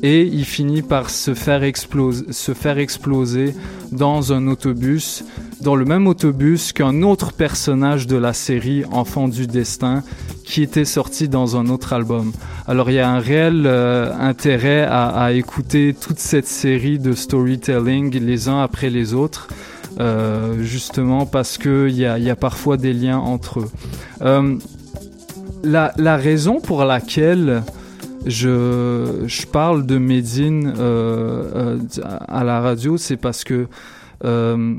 et il finit par se faire exploser, se faire exploser dans un autobus, dans le même autobus qu'un autre personnage de la série Enfant du destin qui était sorti dans un autre album. Alors il y a un réel euh, intérêt à, écouter toute cette série de storytelling les uns après les autres. euh, justement parce que il y a, y a parfois des liens entre eux. Euh, la raison pour laquelle je, je parle de Medine euh, euh, à la radio, c'est parce que euh,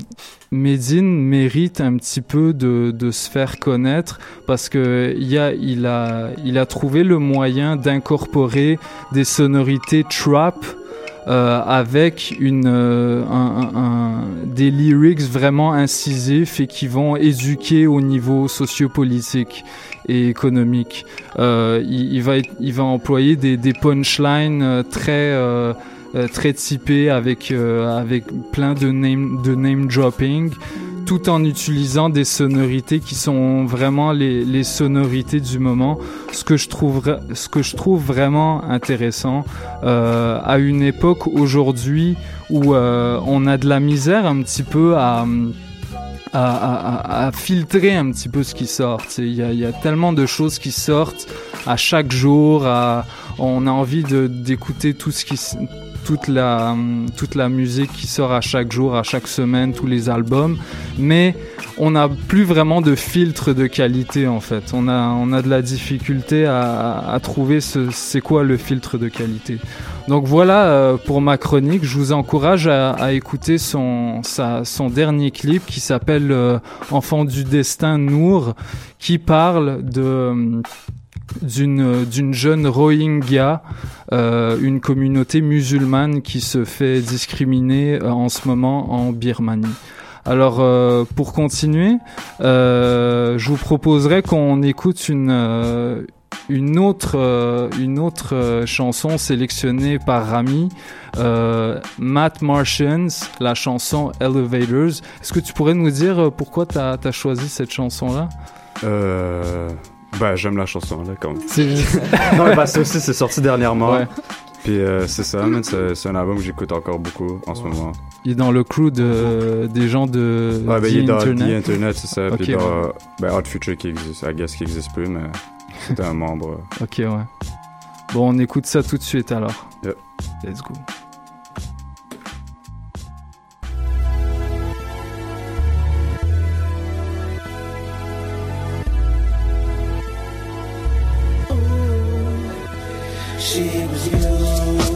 Medine mérite un petit peu de, de se faire connaître parce que il, a, il, a, il a trouvé le moyen d'incorporer des sonorités trap euh, avec une, euh, un- un- des lyrics vraiment incisifs et qui vont éduquer au niveau sociopolitique économique. Euh, il, va, il va employer des, punchlines euh, très, euh, euh, très typées avec, avec plein de name, de name dropping tout en utilisant des sonorités qui sont vraiment les, les sonorités du moment, ce que je trouve, ce que je trouve vraiment intéressant à une époque aujourd'hui où on a de la misère un petit peu à, à- à- à filtrer un petit peu ce qui sort. Il y y a tellement de choses qui sortent à chaque jour. à- on a envie d'écouter tout ce qui toute la toute la musique qui sort à chaque jour, à chaque semaine, tous les albums, mais on n'a plus vraiment de filtre de qualité en fait. On a on a de la difficulté à, à trouver ce c'est quoi le filtre de qualité. Donc voilà euh, pour ma chronique. Je vous encourage à, écouter son, son dernier clip qui s'appelle euh, Enfant du destin Nour, qui parle de d'une d'une jeune Rohingya, euh, une communauté musulmane qui se fait discriminer euh, en ce moment en Birmanie. Alors euh, pour continuer, je vous proposerais qu'on écoute une une autre une autre chanson sélectionnée par Rami, Matt Martians, la chanson Elevators. Est-ce que tu pourrais nous dire pourquoi tu as, choisi cette chanson-là? Euh. Ben, j'aime la chanson, là, comme. C'est- non, mais parce que aussi, c'est sorti dernièrement. Ouais. Puis euh, c'est ça, c'est un album que j'écoute encore beaucoup en ce moment. Il est dans le crew de, des gens de Ouais, ben, The il est dans Internet. The Internet, c'est ça. Ok, Puis dans, ouais. ben, Hot Future qui existe, I guess qui existe plus, mais c'était un membre. Ok, ouais. Bon, on écoute ça tout de suite alors. Yep. Let's go. She was you.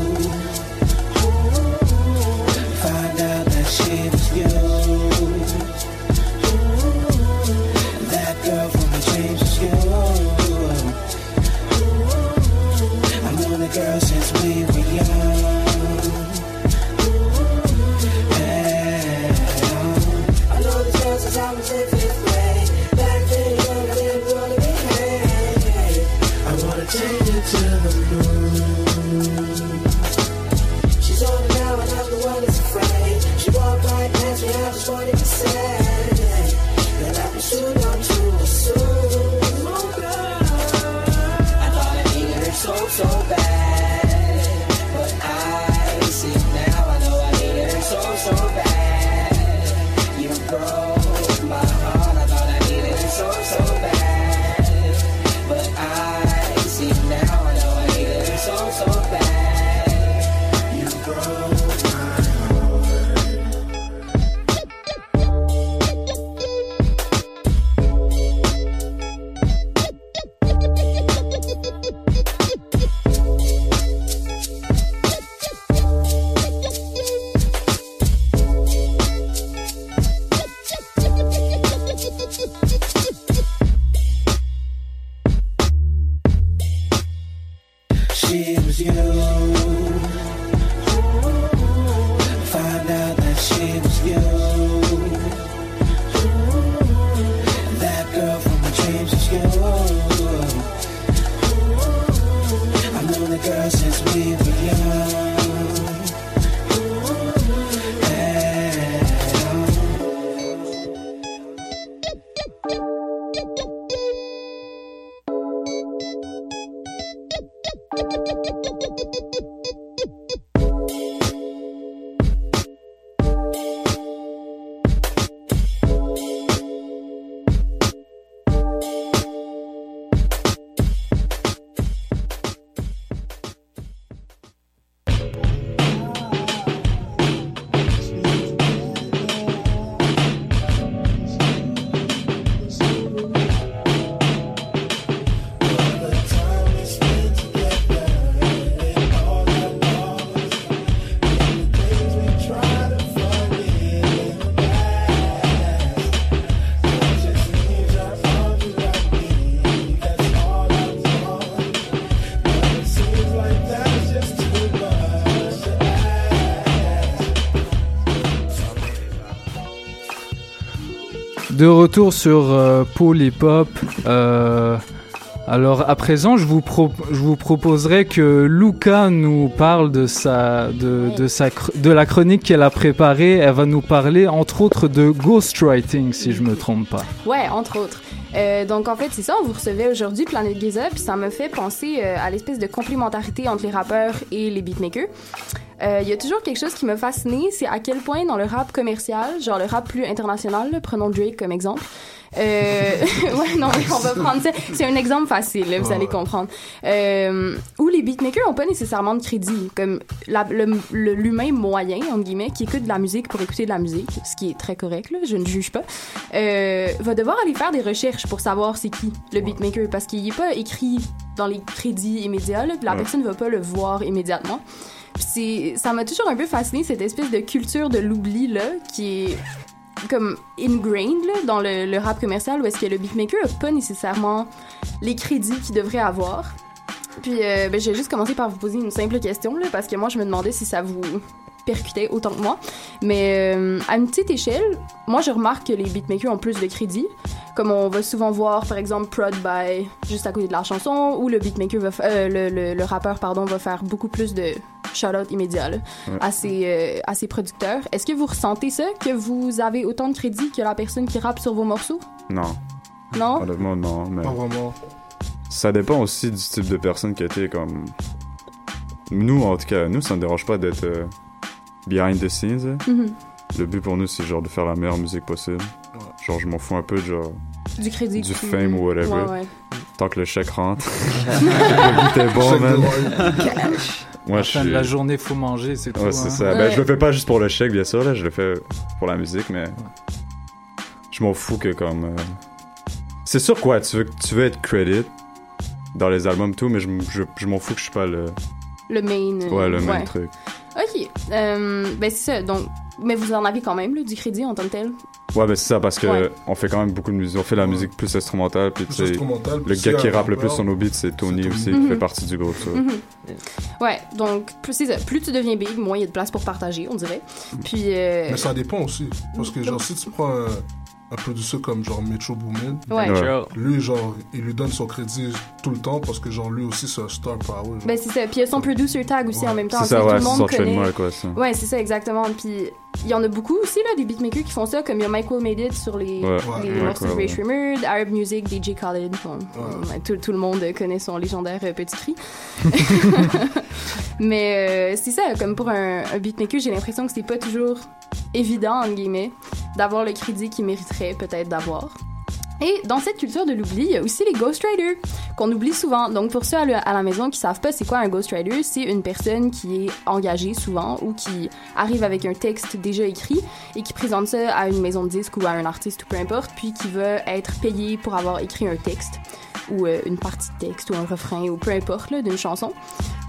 De retour sur euh, Paul Hop. euh, alors à présent, je vous, je vous proposerai que Luca nous parle de sa, de, de la chronique qu'elle a préparée. Elle va nous parler entre autres de ghostwriting, si je me trompe pas. Ouais, entre autres. Euh, donc, en fait, c'est ça, on vous recevait aujourd'hui, Planet Giza, puis ça me fait penser euh, à l'espèce de complémentarité entre les rappeurs et les beatmakers. Euh, Il y a toujours quelque chose qui m'a fasciné, c'est à quel point dans le rap commercial, genre le rap plus international, là, prenons Drake comme exemple, euh, ouais, non, mais on va prendre ça. C'est un exemple facile, là, vous allez comprendre. Euh, où les beatmakers ont pas nécessairement de crédit. Comme l'humain moyen, entre guillemets, qui écoute de la musique pour écouter de la musique, ce qui est très correct, là, je ne juge pas, euh, va devoir aller faire des recherches pour savoir c'est qui le beatmaker parce qu'il n'est pas écrit dans les crédits immédiats, là, puis la personne ne va pas le voir immédiatement. C'est- ça m'a toujours un peu fasciné cette espèce de culture de l'oubli là qui est comme ingrained là, dans le, rap commercial où est-ce que le beatmaker a pas nécessairement les crédits qu'il devrait avoir. Puis euh, ben, j'ai juste commencé par vous poser une simple question là, parce que moi je me demandais si ça vous percutait autant que moi. Mais euh, à une petite échelle, moi je remarque que les beatmakers ont plus de crédits. Comme on va souvent voir par exemple prod by juste à côté de la chanson ou le beatmaker va fa- euh, le, le- le rappeur pardon va faire beaucoup plus de shout-out immédiat là, Ouais. à, ses, euh, à ses producteurs. Est-ce que vous ressentez ça, que vous avez autant de crédits que la personne qui rappe sur vos morceaux? Non. Non? Honnêtement, non. Mais Pas vraiment. ça dépend aussi du type de personne qui a été comme. Nous, en tout cas, nous, ça ne dérange pas d'être euh, behind the scenes. hein. Mhm. Le but pour nous, c'est genre de faire la meilleure musique possible. Genre, je m'en fous un peu de genre. Du crédit. Du fame ou whatever. Ouais, ouais. Tant que le chèque rentre. le but est bon, man. Moi, à la je fin de la journée, faut manger, c'est tout. Ouais, c'est hein. ça. Ben, je le fais pas juste pour le chèque, bien sûr, là. Je le fais pour la musique, mais. Je m'en fous que comme. euh, C'est sûr, quoi, tu veux, tu veux être credit dans les albums, tout, mais je, je, je m'en fous que je suis pas le. Le main. euh, Ouais, le ouais. truc. Euh, ben c'est ça. Donc, mais vous en avez quand même là, du crédit en tant que tel? Ouais, ben c'est ça, parce que Ouais. on fait quand même beaucoup de musique. On fait la musique plus instrumentale, puis tu sais. instrumentale, Le gars qui rappe le plus sur nos beats, c'est Tony aussi, Mhm. qui fait partie du groupe, ça. Mhm. Ouais. Donc, plus, c'est ça. Plus tu deviens big, moins il y a de place pour partager, on dirait. Puis. euh, Mais ça dépend aussi. Parce que, genre, si tu prends un, un producer comme, genre, Metro Boomin, Ouais. Ouais. lui, genre, il lui donne son crédit tout le temps parce que, genre, lui aussi, c'est un star power. genre. Ben c'est ça. Puis il y a son producer tag aussi en même temps. C'est ça, ouais, tout le c'est monde son connaît. trademark, ouais, ça. Ouais, c'est ça exactement. Puis il y en a beaucoup aussi là des beatmakers qui font ça, comme il y a Michael Made It sur les, morceaux de Ray ouais. Shremmer, Arab Music, DJ Khaled. Bon, ouais, tout, tout le monde connaît son légendaire euh, petit cri. Mais euh, c'est ça, comme pour un, un beatmaker, j'ai l'impression que c'est pas toujours évident entre guillemets d'avoir le crédit qu'il mériterait peut-être d'avoir. Et dans cette culture de l'oubli, il y a aussi les ghostwriters qu'on oublie souvent. Donc pour ceux à à la maison qui savent pas c'est quoi un ghostwriter, c'est une personne qui est engagée souvent ou qui arrive avec un texte déjà écrit et qui présente ça à une maison de disques ou à un artiste ou peu importe, puis qui veut être payé pour avoir écrit un texte ou euh, une partie de texte ou un refrain ou peu importe là, d'une chanson.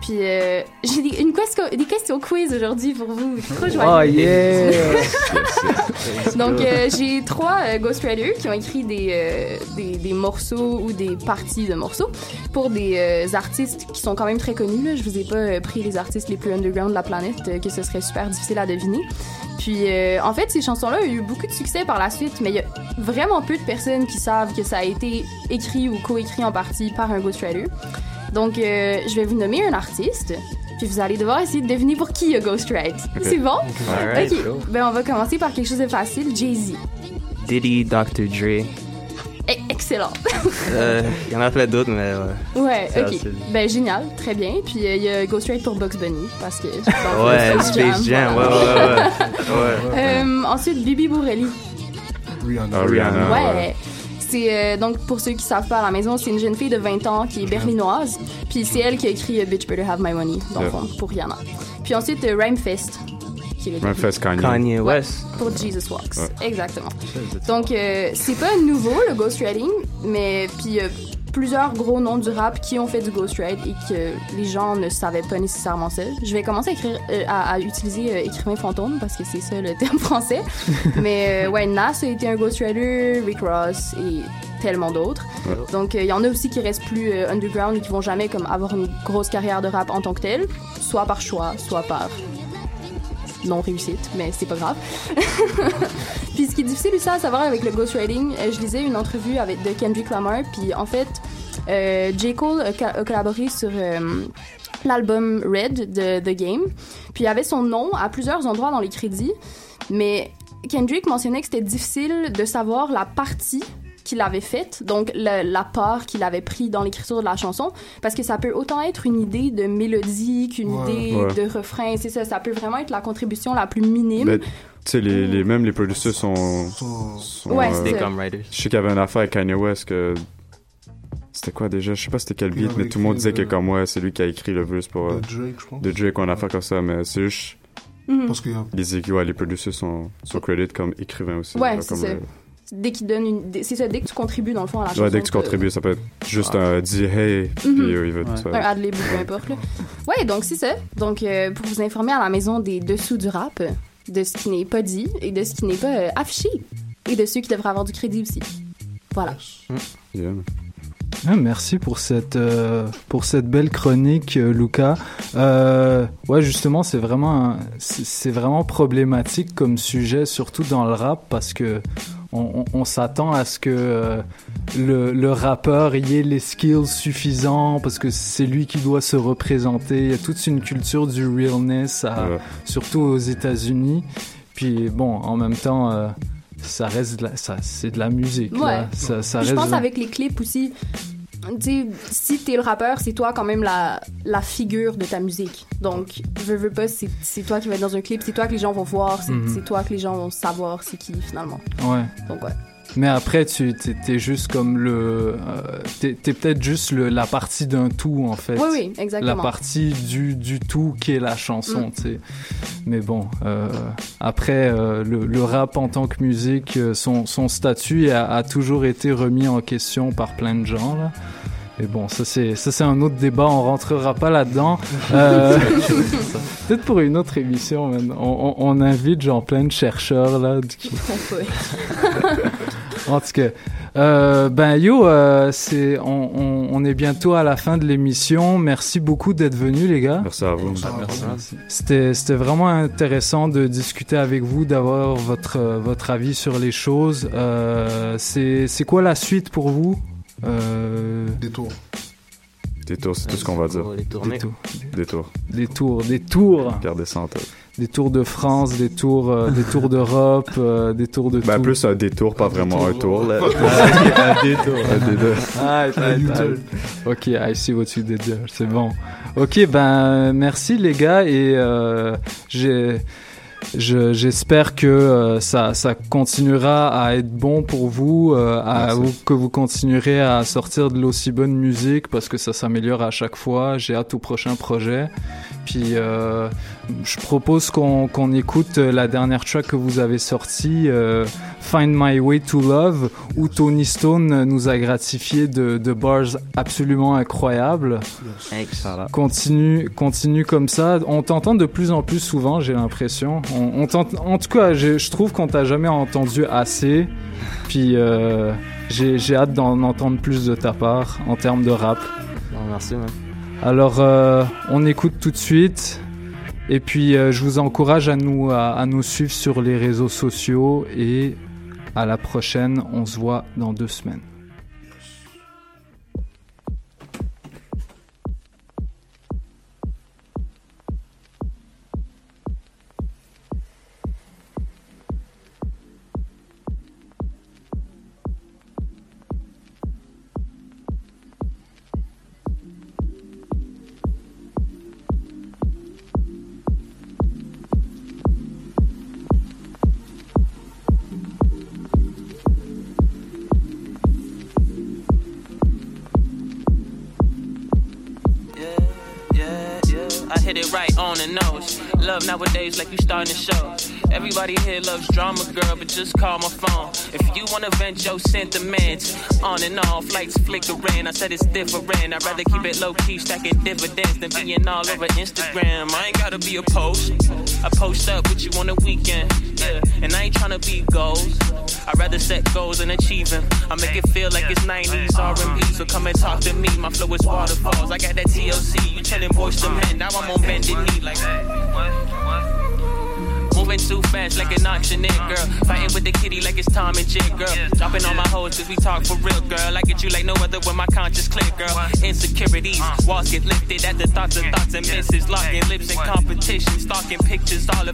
Puis euh, j'ai des, une question, des questions quiz aujourd'hui pour vous. Je suis trop joyeuse. Oh yeah! Donc, euh, j'ai trois euh, ghostwriters qui ont écrit des, euh, des, des morceaux ou des parties de morceaux pour des euh, artistes qui sont quand même très connus. Là. Je vous ai pas euh, pris les artistes les plus underground de la planète, euh, que ce serait super difficile à deviner. Puis, euh, en fait, ces chansons-là ont eu beaucoup de succès par la suite, mais il y a vraiment peu de personnes qui savent que ça a été écrit ou coécrit en partie par un ghostwriter. Donc, euh, je vais vous nommer un artiste, puis vous allez devoir essayer de deviner pour qui il y a ghostwrite. C'est bon? Alright, ok. cool. Ben, on va commencer par quelque chose de facile. Jay-Z. Diddy, Dr. Dre. Eh, excellent. Euh, Il y en a plein d'autres, mais ouais. Ouais, C'est ok. Ben, génial, très bien. Puis euh, il y a Ghostwrite pour Bugs Bunny, parce que. Ouais, Space Jam, ouais, ouais, ouais. ouais. Euh, ensuite, Bibi Bourelli. Rihanna. Ah, Rihanna. Ouais. C'est euh, donc pour ceux qui savent pas à la maison, c'est une jeune fille de 20 ans qui est berlinoise. Puis c'est elle qui a écrit euh, Bitch Better Have My Money dans le Yeah. fond, pour Rihanna. Puis ensuite euh, Rhymefest. Qui est le Rhymefest, Kanye. Kanye Ouais, West. pour Jesus Walks. Ouais. Exactement. Donc, euh, c'est pas nouveau le ghostwriting, mais puis euh, plusieurs gros noms du rap qui ont fait du ghostwrite et que les gens ne savaient pas nécessairement ça. Je vais commencer à, écrire, euh, à, à utiliser euh, écrivain fantôme parce que c'est ça le terme français. mais euh, ouais, Nas a été un ghostwriter, Rick Ross et tellement d'autres. Ouais. Donc, euh, il y en a aussi qui restent plus euh, underground et qui vont jamais comme avoir une grosse carrière de rap en tant que telle, soit par choix, soit par non réussite, mais c'est pas grave. puis ce qui est difficile aussi à savoir avec le ghostwriting, euh, je lisais une entrevue avec de Kendrick Lamar, puis en fait, euh, J. Cole a, collaboré sur euh, l'album Red de The Game, puis il avait son nom à plusieurs endroits dans les crédits, mais Kendrick mentionnait que c'était difficile de savoir la partie qu'il avait faite, donc le- la part qu'il avait pris dans l'écriture de la chanson, parce que ça peut autant être une idée de mélodie qu'une Ouais. idée Ouais. de refrain, c'est ça, ça peut vraiment être la contribution la plus minime. Mais, tu sais, les, les, même les producteurs sont. sont Ouais, euh, c'est Des comme writers. Je sais qu'il y avait une affaire avec Kanye West que. C'était quoi déjà? Je sais pas c'était quel beat, mais tout le monde disait que comme ouais, c'est lui qui a écrit le verse pour. euh, De Drake, je pense. De Drake, ou une affaire comme ça, mais c'est juste. Parce qu'il y a- Les, ouais, les producers sont, sont credited comme écrivains aussi. Ouais, c'est ça. le- Dès qu'il donne une, c'est ça, dès que tu contribues dans le fond à la chanson. Ouais, dès que tu t'as- contribues, ça peut être juste un dire hey, puis Mhm. euh, il Un ad-lib ou peu importe. Là. Ouais, donc c'est ça. Donc, euh, pour vous informer à la maison des dessous du rap, de ce qui n'est pas dit et de ce qui n'est pas euh, affiché, et de ceux qui devraient avoir du crédit aussi. Voilà. Yeah. Ah, merci pour cette euh, pour cette belle chronique, euh, Luca. Euh, ouais, justement, c'est vraiment c'est vraiment problématique comme sujet, surtout dans le rap, parce que on, on- on s'attend à ce que euh, le, le rappeur y ait les skills suffisants, parce que c'est lui qui doit se représenter. Il y a toute une culture du realness, à- Ouais. surtout aux États-Unis. Puis bon, en même temps. euh, ça reste de la, ça, c'est de la musique. Ouais. là. Ça, ça Puis je reste pense de avec les clips aussi. Tu si t'es le rappeur, c'est toi quand même la, la figure de ta musique. Donc, veux, veux pas, c'est toi qui vas être dans un clip, c'est toi que les gens vont voir, c'est Mhm. c'est toi que les gens vont savoir c'est qui finalement. Ouais. Donc, ouais. Mais après, tu t'es, juste comme le. euh, t'es, t'es peut-être juste le, la partie d'un tout, en fait. Oui, oui, exactement. La partie du, du tout qui est la chanson, Mm. tu sais. Mais bon, euh, après, euh, le, le rap en tant que musique, euh, son, son statut a, a toujours été remis en question par plein de gens, là. Mais bon, ça c'est ça c'est un autre débat, on rentrera pas là-dedans. Euh, Peut-être pour une autre émission, man. On, on, on invite genre plein de chercheurs là en tout cas, euh, ben yo, euh, c'est on, on, on est bientôt à la fin de l'émission. Merci beaucoup d'être venus, les gars. Merci à vous. C'était c'était vraiment intéressant de discuter avec vous, d'avoir votre votre avis sur les choses. Euh, c'est c'est quoi la suite pour vous? Euh... Des tours. Des tours, c'est tout ce qu'on va dire. Des tours. Des tours. Des tours, des tours. Gardez ça en tête. Des tours de France, des tours, euh, des tours d'Europe, euh, des tours de Ben, tout. plus un détour, pas vraiment un tour, là. un détour. Un détour. Ah, ah, ah. Ok, I see what you did there. C'est bon. Ok, ben merci les gars et euh, j'ai. je- J'espère que euh, ça, ça continuera à être bon pour vous, euh, à, Merci. vous- que vous continuerez à sortir de l'aussi bonne musique parce que ça s'améliore à chaque fois. J'ai hâte au prochain projet. Puis euh, je propose qu'on écoute la dernière track que vous avez sortie, euh, Find My Way to Love, où Tony Stone nous a gratifié de, de bars absolument incroyables. Excellent. Continue, continue comme ça. On t'entend de plus en plus souvent, j'ai l'impression. On, on t'ent- en tout cas, je, je trouve qu'on t'a jamais entendu assez. Puis euh, j'ai j'ai hâte d'en entendre plus de ta part en termes de rap. merci, man. Alors, euh, on écoute tout de suite. Et puis, euh, je vous encourage à nous, à, à nous suivre sur les réseaux sociaux. Et à la prochaine. On se voit dans deux semaines. Like you starting to show. Everybody here loves drama, girl, but just call my phone. If you wanna vent your sentiments, on and off, lights flickering. I said it's different. I'd rather keep it low key, stacking dividends than being all over Instagram. I ain't gotta be a post. I post up with you on the weekend, yeah. And I ain't tryna be goals. I'd rather set goals and achieve them. I make it feel like it's 90s R&B, so come and talk to me. My flow is waterfalls. I got that TLC. You telling boys to men. Now I'm on bended knee like. Moving too fast like an auctioneer, girl. Fighting with the kitty like it's Tom and Jerry, girl. Dropping on my hoes cause we talk for real, girl. I get you like no other when my conscience clear, girl. Insecurities, walls get lifted at the thoughts of thoughts and misses. Locking lips in competition, stalking pictures all of